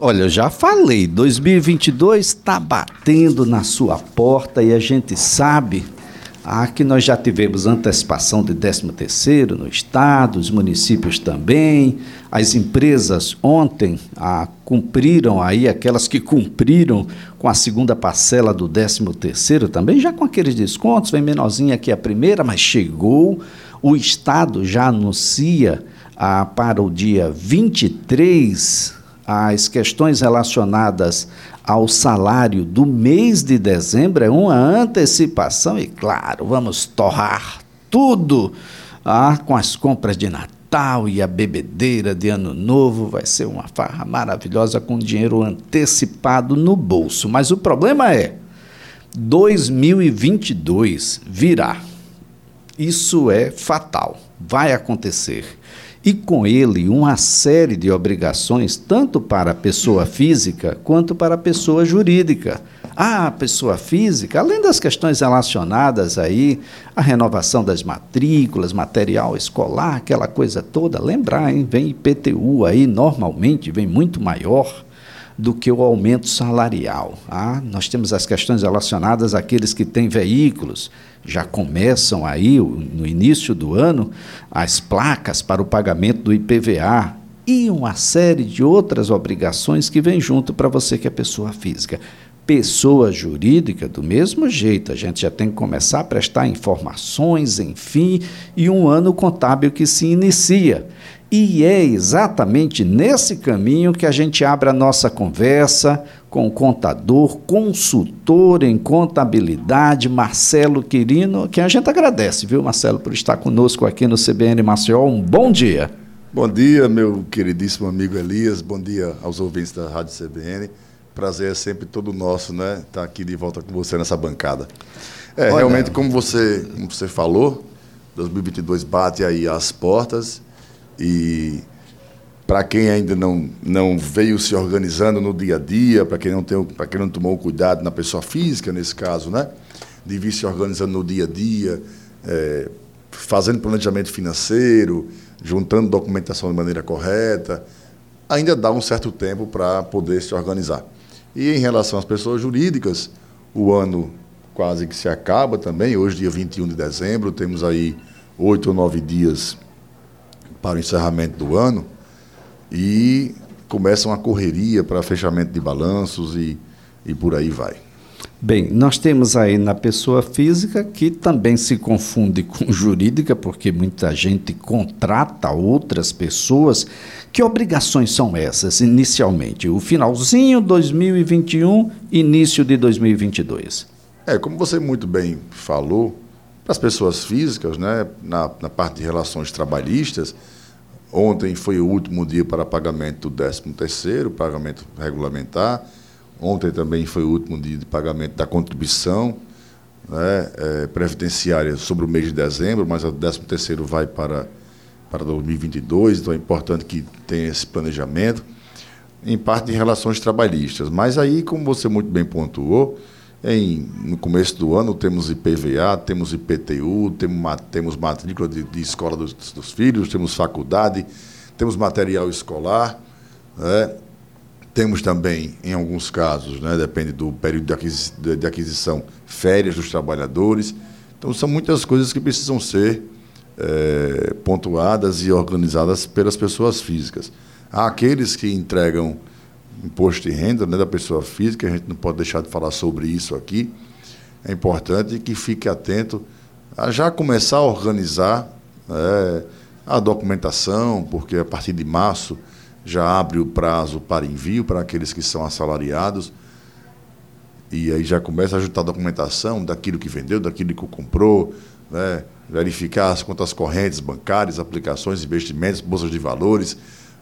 Olha, eu já falei, 2022 está batendo na sua porta e a gente sabe ah, que nós já tivemos antecipação de 13 terceiro no estado, os municípios também, as empresas ontem ah, cumpriram aí, aquelas que cumpriram com a segunda parcela do 13 terceiro também, já com aqueles descontos, vem menorzinha aqui a primeira, mas chegou, o estado já anuncia ah, para o dia 23 as questões relacionadas ao salário do mês de dezembro é uma antecipação e, claro, vamos torrar tudo ah, com as compras de Natal e a bebedeira de Ano Novo. Vai ser uma farra maravilhosa com dinheiro antecipado no bolso. Mas o problema é: 2022 virá. Isso é fatal. Vai acontecer e com ele uma série de obrigações, tanto para a pessoa física quanto para a pessoa jurídica. A pessoa física, além das questões relacionadas aí à renovação das matrículas, material escolar, aquela coisa toda, lembrar, hein, vem IPTU aí, normalmente vem muito maior do que o aumento salarial. Ah, nós temos as questões relacionadas àqueles que têm veículos, já começam aí, no início do ano, as placas para o pagamento do IPVA e uma série de outras obrigações que vem junto para você que é pessoa física. Pessoa jurídica, do mesmo jeito, a gente já tem que começar a prestar informações, enfim, e um ano contábil que se inicia. E é exatamente nesse caminho que a gente abre a nossa conversa com o contador, consultor em contabilidade, Marcelo Quirino, que a gente agradece, viu, Marcelo, por estar conosco aqui no CBN Maceió. Um bom dia. Bom dia, meu queridíssimo amigo Elias. Bom dia aos ouvintes da Rádio CBN. Prazer é sempre todo nosso, né? Estar aqui de volta com você nessa bancada. É, Olha, realmente, como você, como você falou, 2022 bate aí as portas e para quem ainda não, não veio se organizando no dia a dia, para quem não tem, para quem não tomou cuidado na pessoa física nesse caso, né, de vir se organizando no dia a dia, é, fazendo planejamento financeiro, juntando documentação de maneira correta, ainda dá um certo tempo para poder se organizar. E em relação às pessoas jurídicas, o ano quase que se acaba também. Hoje, dia 21 de dezembro, temos aí oito ou nove dias para o encerramento do ano e começa uma correria para fechamento de balanços e, e por aí vai. Bem, nós temos aí na pessoa física que também se confunde com jurídica, porque muita gente contrata outras pessoas. Que obrigações são essas inicialmente? O finalzinho 2021, início de 2022. É, como você muito bem falou, para as pessoas físicas, né, na, na parte de relações trabalhistas, ontem foi o último dia para pagamento do 13º, pagamento regulamentar. Ontem também foi o último dia de pagamento da contribuição né, é, previdenciária sobre o mês de dezembro, mas o 13º vai para, para 2022, então é importante que tenha esse planejamento. Em parte de relações trabalhistas. Mas aí, como você muito bem pontuou, em, no começo do ano temos IPVA, temos IPTU, temos, temos matrícula de, de escola dos, dos, filhos, temos faculdade, temos material escolar, né? temos também, em alguns casos, né, depende do período de aquisição, de aquisição, férias dos trabalhadores. Então, são muitas coisas que precisam ser é, pontuadas e organizadas pelas pessoas físicas. Há aqueles que entregam imposto de renda né, da pessoa física, a gente não pode deixar de falar sobre isso aqui. É importante que fique atento a já começar a organizar né, a documentação, porque a partir de março já abre o prazo para envio para aqueles que são assalariados. E aí já começa a ajustar a documentação daquilo que vendeu, daquilo que comprou, né, verificar as contas correntes bancárias, aplicações, investimentos, bolsas de valores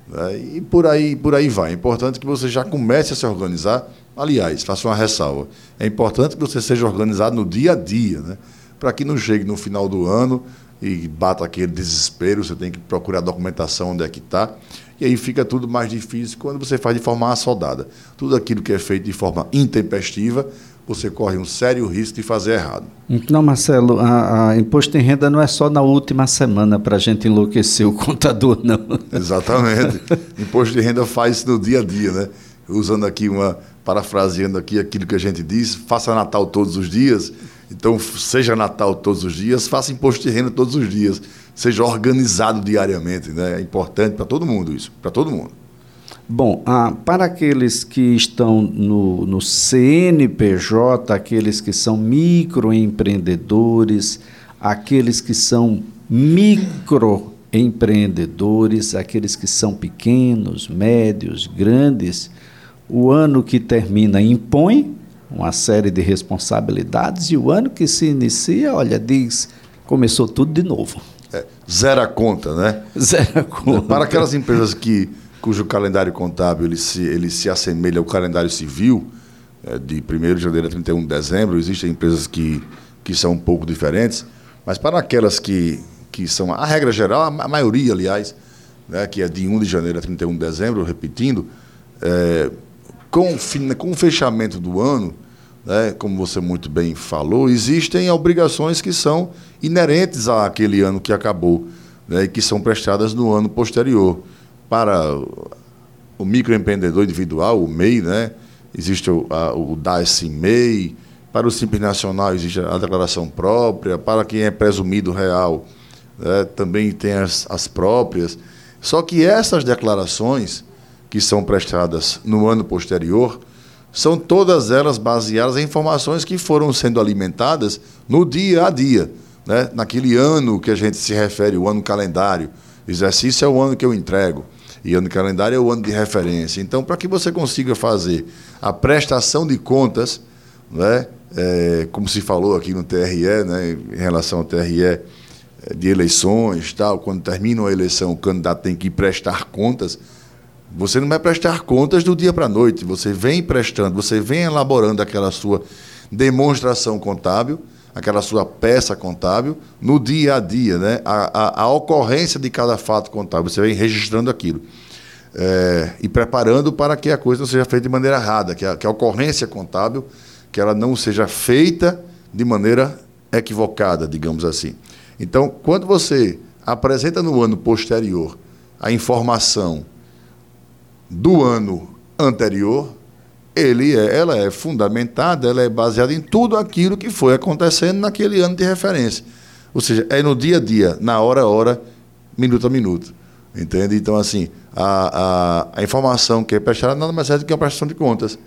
né? E por aí, por aí vai. É importante que você já comece a se organizar. Aliás, faça uma ressalva. É importante que você seja organizado no dia a dia, né? para que não chegue no final do ano e bata aquele desespero, você tem que procurar a documentação onde é que está. E aí fica tudo mais difícil quando você faz de forma assodada. Tudo aquilo que é feito de forma intempestiva você corre um sério risco de fazer errado. Não, Marcelo, a, a imposto em renda não é só na última semana para a gente enlouquecer o contador, não. Exatamente. imposto de renda faz no dia a dia, né? usando aqui uma, parafraseando aqui aquilo que a gente diz, faça Natal todos os dias. Então, seja Natal todos os dias, faça imposto de renda todos os dias, seja organizado diariamente. Né? É importante para todo mundo isso, para todo mundo. Bom, ah, para aqueles que estão no, no CNPJ, aqueles que são microempreendedores, aqueles que são microempreendedores, aqueles que são pequenos, médios, grandes, o ano que termina impõe uma série de responsabilidades e o ano que se inicia, olha, diz, começou tudo de novo. É, zero conta, né? Zero conta. Para aquelas empresas que cujo calendário contábil ele se, ele se assemelha ao calendário civil, é, de 1 de janeiro a 31 de dezembro, existem empresas que, que são um pouco diferentes, mas para aquelas que, que são, a regra geral, a maioria, aliás, né, que é de 1 de janeiro a 31 de dezembro, repetindo, é, com, com o fechamento do ano, né, como você muito bem falou, existem obrigações que são inerentes àquele ano que acabou né, e que são prestadas no ano posterior. Para o microempreendedor individual, o MEI, né, existe o, a, o DAS-MEI, para o Simples Nacional existe a declaração própria, para quem é presumido real né, também tem as, as próprias. Só que essas declarações que são prestadas no ano posterior, são todas elas baseadas em informações que foram sendo alimentadas no dia a dia, né? naquele ano que a gente se refere, o ano calendário. Exercício é o ano que eu entrego, e ano calendário é o ano de referência. Então, para que você consiga fazer a prestação de contas, né? É, como se falou aqui no TRE, né? em relação ao TRE é, de eleições, tal, quando termina a eleição, o candidato tem que prestar contas você não vai prestar contas do dia para a noite. Você vem prestando, você vem elaborando aquela sua demonstração contábil, aquela sua peça contábil, no dia a dia, né? a, a, a ocorrência de cada fato contábil. Você vem registrando aquilo. É, e preparando para que a coisa não seja feita de maneira errada, que a, que a ocorrência contábil que ela não seja feita de maneira equivocada, digamos assim. Então, quando você apresenta no ano posterior a informação do ano anterior, ele é, ela é fundamentada, ela é baseada em tudo aquilo que foi acontecendo naquele ano de referência. Ou seja, é no dia a dia, na hora a hora, minuto a minuto. Entende? Então, assim, a, a, a informação que é prestada nada mais é do que uma prestação de contas.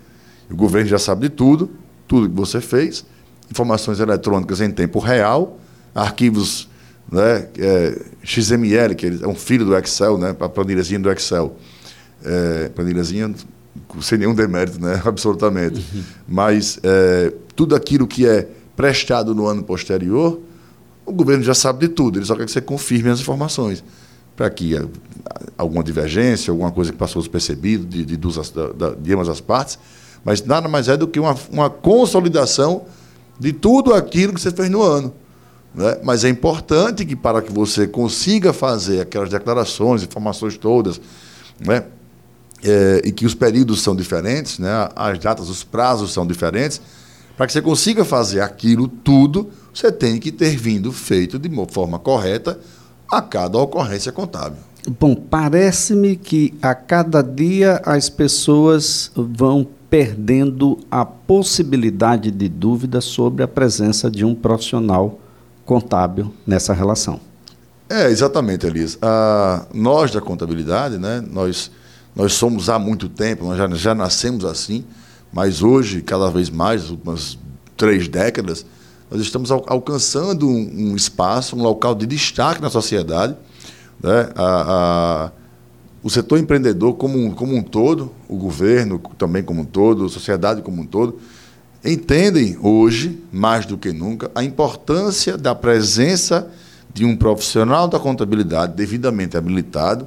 O governo já sabe de tudo, tudo que você fez, informações eletrônicas em tempo real, arquivos né, é, XML, que é um filho do Excel, né, a planilhazinha do Excel é, planilhazinha sem nenhum demérito, né? absolutamente. Uhum. Mas é, tudo aquilo que é prestado no ano posterior, o governo já sabe de tudo, ele só quer que você confirme as informações. Para que alguma divergência, alguma coisa que passou despercebido de, de, da, de ambas as partes, mas nada mais é do que uma, uma consolidação de tudo aquilo que você fez no ano. Né? Mas é importante que, para que você consiga fazer aquelas declarações, informações todas, né? É, e que os períodos são diferentes, né? as datas, os prazos são diferentes, para que você consiga fazer aquilo tudo, você tem que ter vindo feito de uma forma correta a cada ocorrência contábil. Bom, parece-me que a cada dia as pessoas vão perdendo a possibilidade de dúvida sobre a presença de um profissional contábil nessa relação. É, exatamente, Elisa. Ah, nós da contabilidade, né, nós nós somos há muito tempo, nós já, já nascemos assim, mas hoje, cada vez mais, umas três décadas, nós estamos al alcançando um, um, espaço, um local de destaque na sociedade. Né? A, a, o setor empreendedor como, como um todo, o governo também como um todo, a sociedade como um todo, entendem hoje, mais do que nunca, a importância da presença de um profissional da contabilidade devidamente habilitado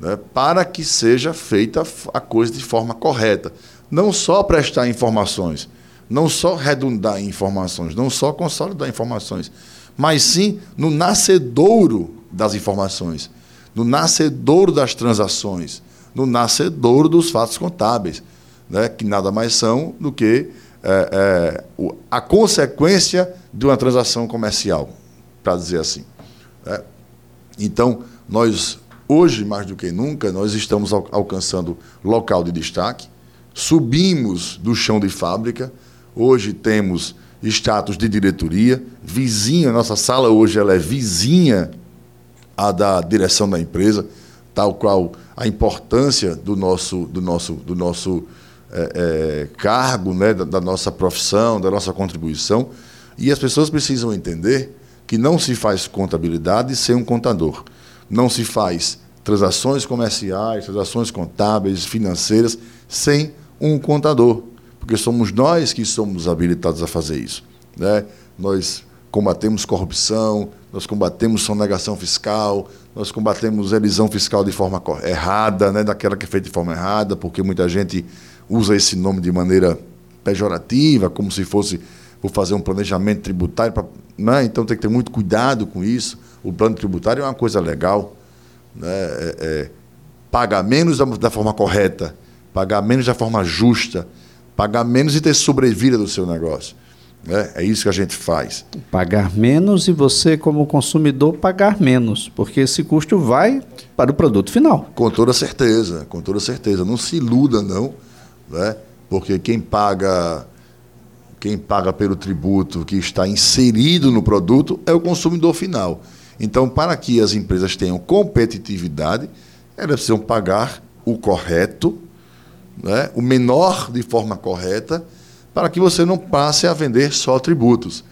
né, para que seja feita a coisa de forma correta. Não só prestar informações, não só redundar informações, não só consolidar informações, mas sim no nascedouro das informações, no nascedouro das transações, no nascedouro dos fatos contábeis, né, que nada mais são do que é, é, a consequência de uma transação comercial, para dizer assim. Né. Então, nós Hoje, mais do que nunca, nós estamos alcançando local de destaque. subimos do chão de fábrica, hoje temos status de diretoria, vizinha, nossa sala hoje ela é vizinha à da direção da empresa, tal qual a importância do nosso, do nosso, do nosso é, é, cargo, né, da, da nossa profissão, da nossa contribuição. E as pessoas precisam entender que não se faz contabilidade sem um contador. Não se faz transações comerciais, transações contábeis, financeiras, sem um contador porque somos nós que somos habilitados a fazer isso. Né? Nós combatemos corrupção, nós combatemos sonegação fiscal, nós combatemos elisão fiscal de forma errada, né? daquela que é feita de forma errada, porque muita gente usa esse nome de maneira pejorativa, como se fosse por fazer um planejamento tributário. Pra, né? Então tem que ter muito cuidado com isso. O plano tributário é uma coisa legal. Né? É, é, pagar menos da, da forma correta, pagar menos da forma justa, pagar menos e ter sobrevida do seu negócio. É, é isso que a gente faz. Pagar menos e você, como consumidor, pagar menos, porque esse custo vai para o produto final. Com toda certeza, com toda certeza. Não se iluda, não, né? porque quem paga, quem paga pelo tributo que está inserido no produto é o consumidor final. Então, para que as empresas tenham competitividade, elas precisam pagar o correto né, o menor de forma correta, para que você não passe a vender só tributos,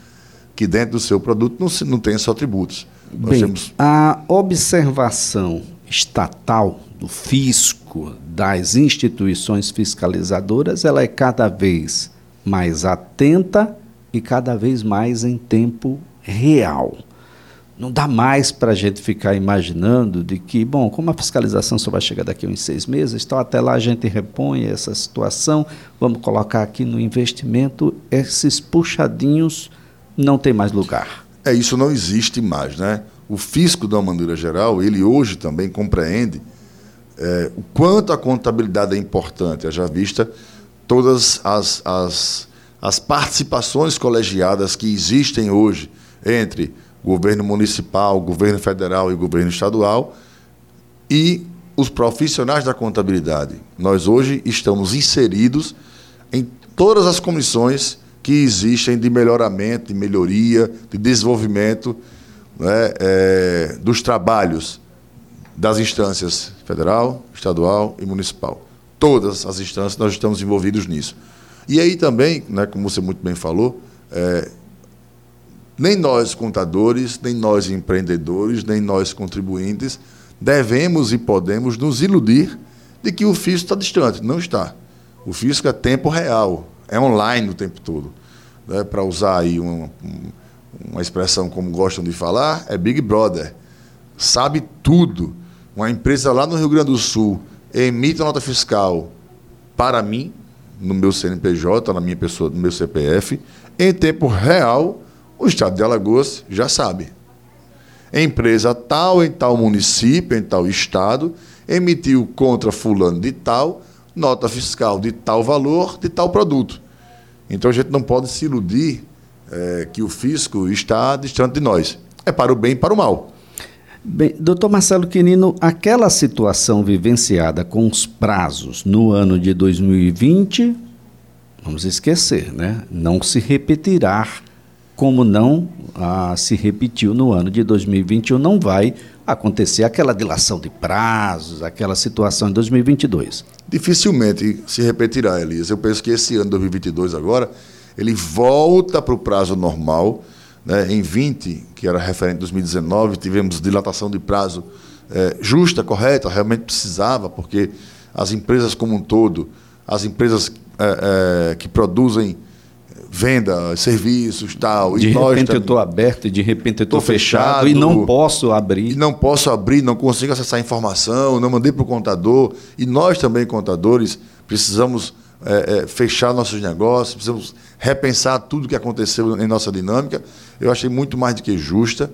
que dentro do seu produto não, não tem só tributos. Bem, temos... a observação estatal do fisco, das instituições fiscalizadoras, ela é cada vez mais atenta e cada vez mais em tempo real. Não dá mais para a gente ficar imaginando de que, bom, como a fiscalização só vai chegar daqui a uns seis meses, então até lá a gente repõe essa situação, vamos colocar aqui no investimento, esses puxadinhos não tem mais lugar. É, isso não existe mais, né? O fisco, de uma maneira geral, ele hoje também compreende é, o quanto a contabilidade é importante, já vista todas as, as, as participações colegiadas que existem hoje entre governo municipal, governo federal e governo estadual, e os profissionais da contabilidade. Nós hoje estamos inseridos em todas as comissões que existem de melhoramento, de melhoria, de desenvolvimento né, é, dos trabalhos das instâncias federal, estadual e municipal. Todas as instâncias nós estamos envolvidos nisso. E aí também, né, como você muito bem falou, é, nem nós, contadores, nem nós, empreendedores, nem nós, contribuintes, devemos e podemos nos iludir de que o fisco está distante. Não está. O fisco é tempo real, é online o tempo todo. Né? Para usar aí uma, uma expressão como gostam de falar, é Big Brother. Sabe tudo. Uma empresa lá no Rio Grande do Sul emite a nota fiscal para mim, no meu CNPJ, na minha pessoa, no meu CPF, em tempo real o Estado de Alagoas já sabe. Empresa tal em tal município, em tal estado, emitiu contra fulano de tal nota fiscal de tal valor, de tal produto. Então a gente não pode se iludir é, que o fisco está distante de nós. É para o bem e para o mal. Bem, doutor Marcelo Quinino, aquela situação vivenciada com os prazos no ano de 2020, vamos esquecer, né? Não se repetirá como não ah, se repetiu no ano de 2021, não vai acontecer aquela dilação de prazos, aquela situação em 2022. Dificilmente se repetirá, Elias. Eu penso que esse ano 2022 agora, ele volta para o prazo normal. Né? Em 20, que era referente a 2019, tivemos dilatação de prazo é, justa, correta, realmente precisava, porque as empresas como um todo, as empresas é, é, que produzem venda, serviços, tal. De repente eu estou aberto, de repente eu estou fechado, fechado, e não posso abrir. E não posso abrir, não consigo acessar a informação, não mandei para o contador. E nós também, contadores, precisamos é, é, fechar nossos negócios, precisamos repensar tudo o que aconteceu em nossa dinâmica. Eu achei muito mais do que justa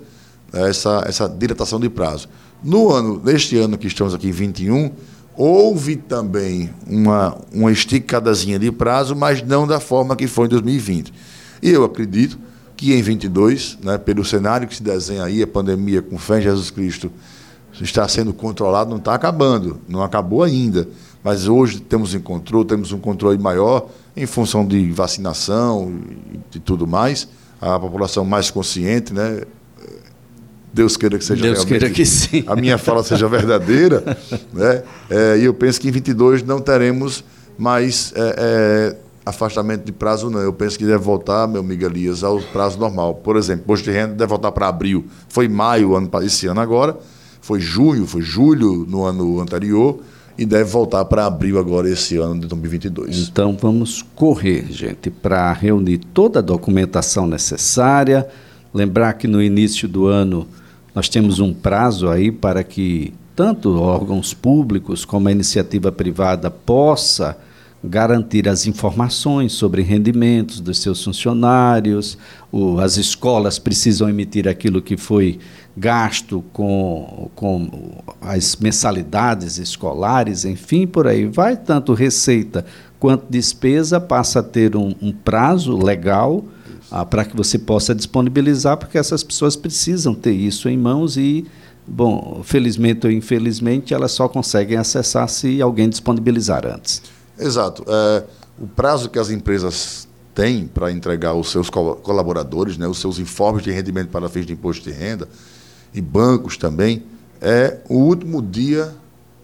é, essa, essa dilatação de prazo. No ano, neste ano que estamos aqui, 21, Houve também uma, uma esticadazinha de prazo, mas não da forma que foi em 2020. E eu acredito que em 22, né, pelo cenário que se desenha aí, a pandemia com fé em Jesus Cristo está sendo controlado, não está acabando, não acabou ainda. mas hoje temos um controle, temos um controle maior em função de vacinação e, e tudo mais, a população mais consciente, né? Deus queira que seja Deus queira que sim. a minha fala seja verdadeira, né? É, e eu penso que em 22 não teremos mais é, é, afastamento de prazo, não. Eu penso que deve voltar, meu amigo Elias, ao prazo normal. Por exemplo, posto de renda deve voltar para abril. Foi maio ano, esse ano agora, foi junho, foi julho no ano anterior e deve voltar para abril agora esse ano de 2022. Então vamos correr, gente, para reunir toda a documentação necessária. Lembrar que no início do ano nós temos um prazo aí para que tanto órgãos públicos como a iniciativa privada possa garantir as informações sobre rendimentos dos seus funcionários, o, as escolas precisam emitir aquilo que foi gasto com, com as mensalidades escolares, enfim, por aí vai, tanto receita quanto despesa passa a ter um, um prazo legal ah, para que você possa disponibilizar, porque essas pessoas precisam ter isso em mãos e, bom, felizmente ou infelizmente, elas só conseguem acessar se alguém disponibilizar antes. Exato. É, o prazo que as empresas têm para entregar os seus colaboradores, né, os seus informes de rendimento para fins de imposto de renda, e bancos também, é o último dia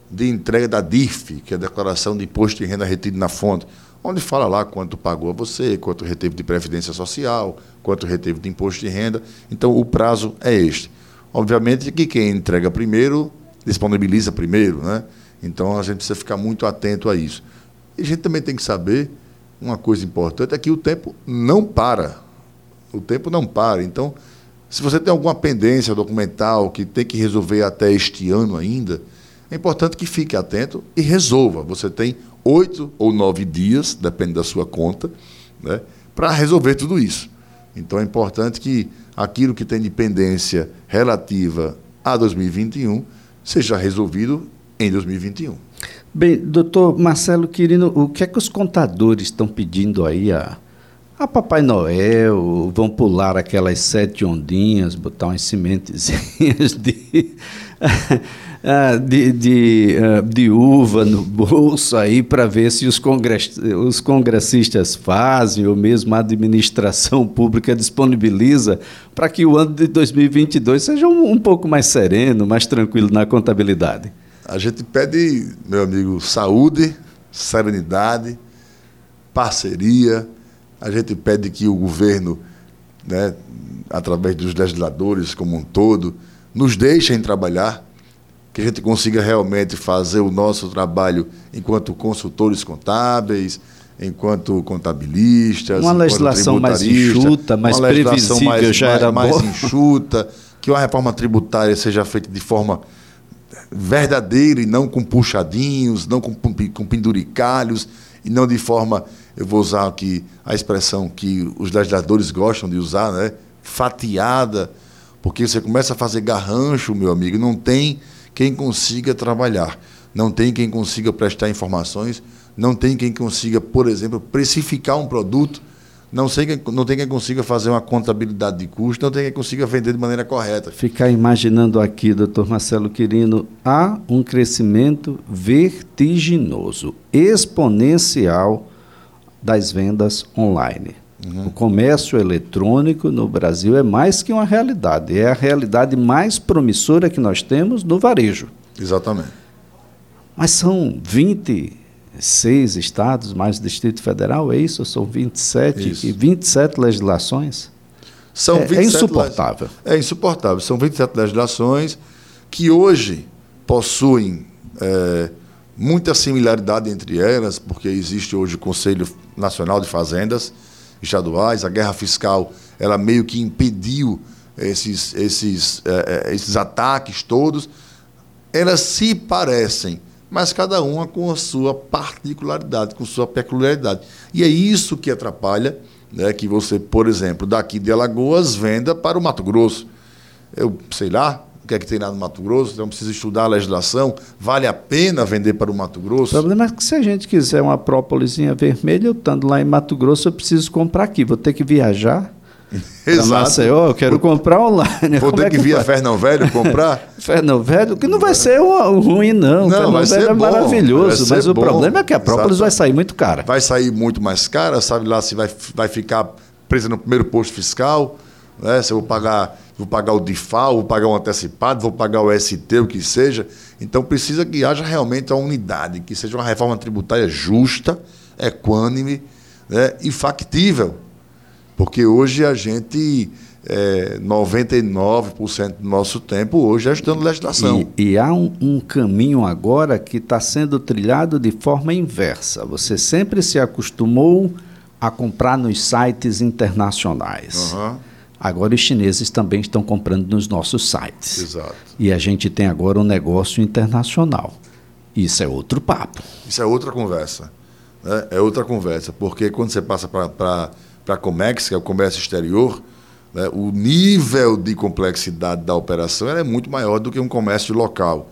de entrega da DIRF, que é a Declaração de Imposto de Renda Retido na Fonte, onde fala lá quanto pagou a você, quanto reteve de previdência social, quanto reteve de imposto de renda. Então, o prazo é este. Obviamente que quem entrega primeiro, disponibiliza primeiro, né? Então, a gente precisa ficar muito atento a isso. E a gente também tem que saber uma coisa importante, é que o tempo não para. O tempo não para. Então, se você tem alguma pendência documental que tem que resolver até este ano ainda, é importante que fique atento e resolva. Você tem oito ou nove dias, depende da sua conta, né, para resolver tudo isso. Então é importante que aquilo que tem de pendência relativa a 2021 seja resolvido em 2021. Bem, doutor Marcelo Quirino, o que é que os contadores estão pedindo aí a a Papai Noel, vão pular aquelas sete ondinhas, botar umas sementezinhas de, ah, de, de, ah, de, uva no bolso aí para ver se os, congress, os congressistas fazem, ou mesmo a administração pública disponibiliza para que o ano de 2022 seja um, um pouco mais sereno, mais tranquilo na contabilidade. A gente pede, meu amigo, saúde, serenidade, parceria a gente pede que o governo, né, através dos legisladores como um todo, nos deixem trabalhar, que a gente consiga realmente fazer o nosso trabalho enquanto consultores contábeis, enquanto contabilistas, uma legislação mais enxuta, mais previsível mais, já mais, era mais enxuta, que uma reforma tributária seja feita de forma verdadeira e não com puxadinhos, não com, com penduricalhos e não de forma eu vou usar aqui a expressão que os legisladores gostam de usar, né? fatiada, porque você começa a fazer garrancho, meu amigo, não tem quem consiga trabalhar, não tem quem consiga prestar informações, não tem quem consiga, por exemplo, precificar um produto, não, sei não tem quem consiga fazer uma contabilidade de custo, não tem quem consiga vender de maneira correta. Ficar imaginando aqui, doutor Marcelo Quirino, há um crescimento vertiginoso, exponencial das vendas online. Uhum. O comércio eletrônico no Brasil é mais que uma realidade, é a realidade mais promissora que nós temos no varejo. Exatamente. Mas são 26 estados, mais o Distrito Federal, é isso? São 27 isso. e 27 legislações? São é, é insuportável. É insuportável. São 27 legislações que hoje possuem é, muita similaridade entre elas, porque existe hoje o Conselho Nacional de Fazendas Estaduais, a guerra fiscal, ela meio que impediu esses, esses, é, esses ataques todos. Elas se parecem, mas cada uma com a sua particularidade, com sua peculiaridade. E é isso que atrapalha né, que você, por exemplo, daqui de Alagoas venda para o Mato Grosso. Eu sei lá, que é que tem lá no Mato Grosso, então precisa estudar a legislação, vale a pena vender para o Mato Grosso? O problema é que se a gente quiser uma própolizinha vermelha, eu estando lá em Mato Grosso, eu preciso comprar aqui, vou ter que viajar Exato. Maceió, eu quero vou, comprar online. Vou Como ter é que, que vir a Fernão Velho comprar? Fernão Velho, que não vai ser ruim, não. não Fernão vai Velho ser é bom, maravilhoso, mas bom. o problema é que a própolis Exato. vai sair muito cara. Vai sair muito mais cara, sabe lá se vai, vai ficar presa no primeiro posto fiscal, né? se eu vou pagar, vou pagar o DIFAL, vou pagar um antecipado, vou pagar o ST, o que seja. Então precisa que haja realmente uma unidade, que seja uma reforma tributária justa, equânime né? e factível porque hoje a gente, é, 99% do nosso tempo, hoje é estudando legislação. E, e há um, um, caminho agora que está sendo trilhado de forma inversa. Você sempre se acostumou a comprar nos sites internacionais. Uhum. Agora os chineses também estão comprando nos nossos sites. Exato. E a gente tem agora um negócio internacional. Isso é outro papo. Isso é outra conversa. Né? É outra conversa. Porque quando você passa para a Comex, que é o comércio exterior, né, o nível de complexidade da operação é muito maior do que um comércio local.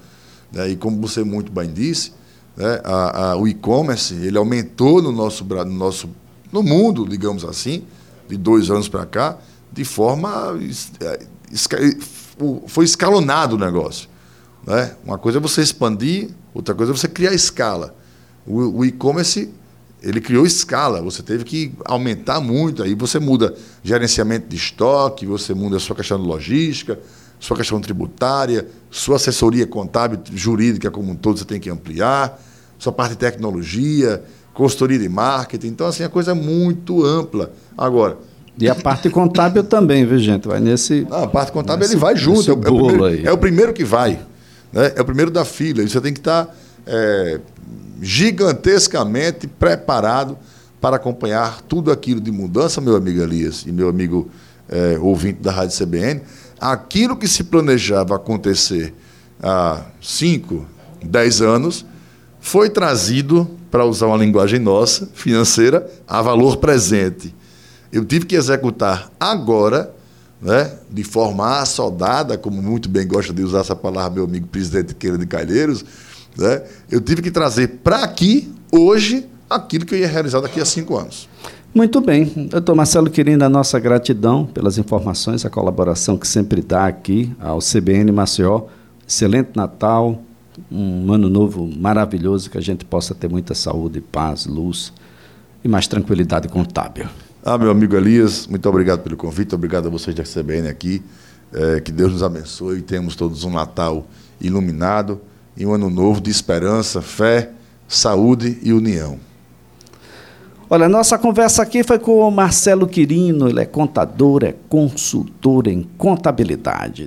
Né? E como você muito bem disse, né, a, a, o e-commerce ele aumentou no nosso, no nosso no mundo, digamos assim, de dois anos para cá, de forma é, foi escalonado o negócio. Né? Uma coisa é você expandir, outra coisa é você criar escala. O, e-commerce ele criou escala, você teve que aumentar muito, aí você muda gerenciamento de estoque, você muda a sua questão de logística, sua questão tributária, sua assessoria contábil, jurídica como um todo, você tem que ampliar, sua parte de tecnologia, consultoria de marketing, então assim, a coisa é muito ampla. Agora... E a parte contábil também, viu gente? Vai nesse... Não, a parte contábil nesse, ele vai junto, é o, é, primeiro, é o, primeiro, que vai, né? é o primeiro da fila, e você tem que estar... Tá, é, gigantescamente preparado para acompanhar tudo aquilo de mudança, meu amigo Elias e meu amigo é, ouvinte da Rádio CBN. Aquilo que se planejava acontecer há 5, 10 anos foi trazido, para usar uma linguagem nossa, financeira, a valor presente. Eu tive que executar agora, né, de forma assodada, como muito bem gosta de usar essa palavra meu amigo presidente Queira de Calheiros, né? Eu tive que trazer para aqui, hoje, aquilo que eu ia realizar daqui a cinco anos. Muito bem. Doutor Marcelo Quirino, a nossa gratidão pelas informações, a colaboração que sempre dá aqui ao CBN Maceió. Excelente Natal, um ano novo maravilhoso, que a gente possa ter muita saúde, paz, luz e mais tranquilidade contábil. Ah, meu amigo Elias, muito obrigado pelo convite, obrigado a vocês da CBN aqui. É, que Deus nos abençoe e temos todos um Natal iluminado e um ano novo de esperança, fé, saúde e união. Olha, nossa conversa aqui foi com o Marcelo Quirino, ele é contador, é consultor em contabilidade.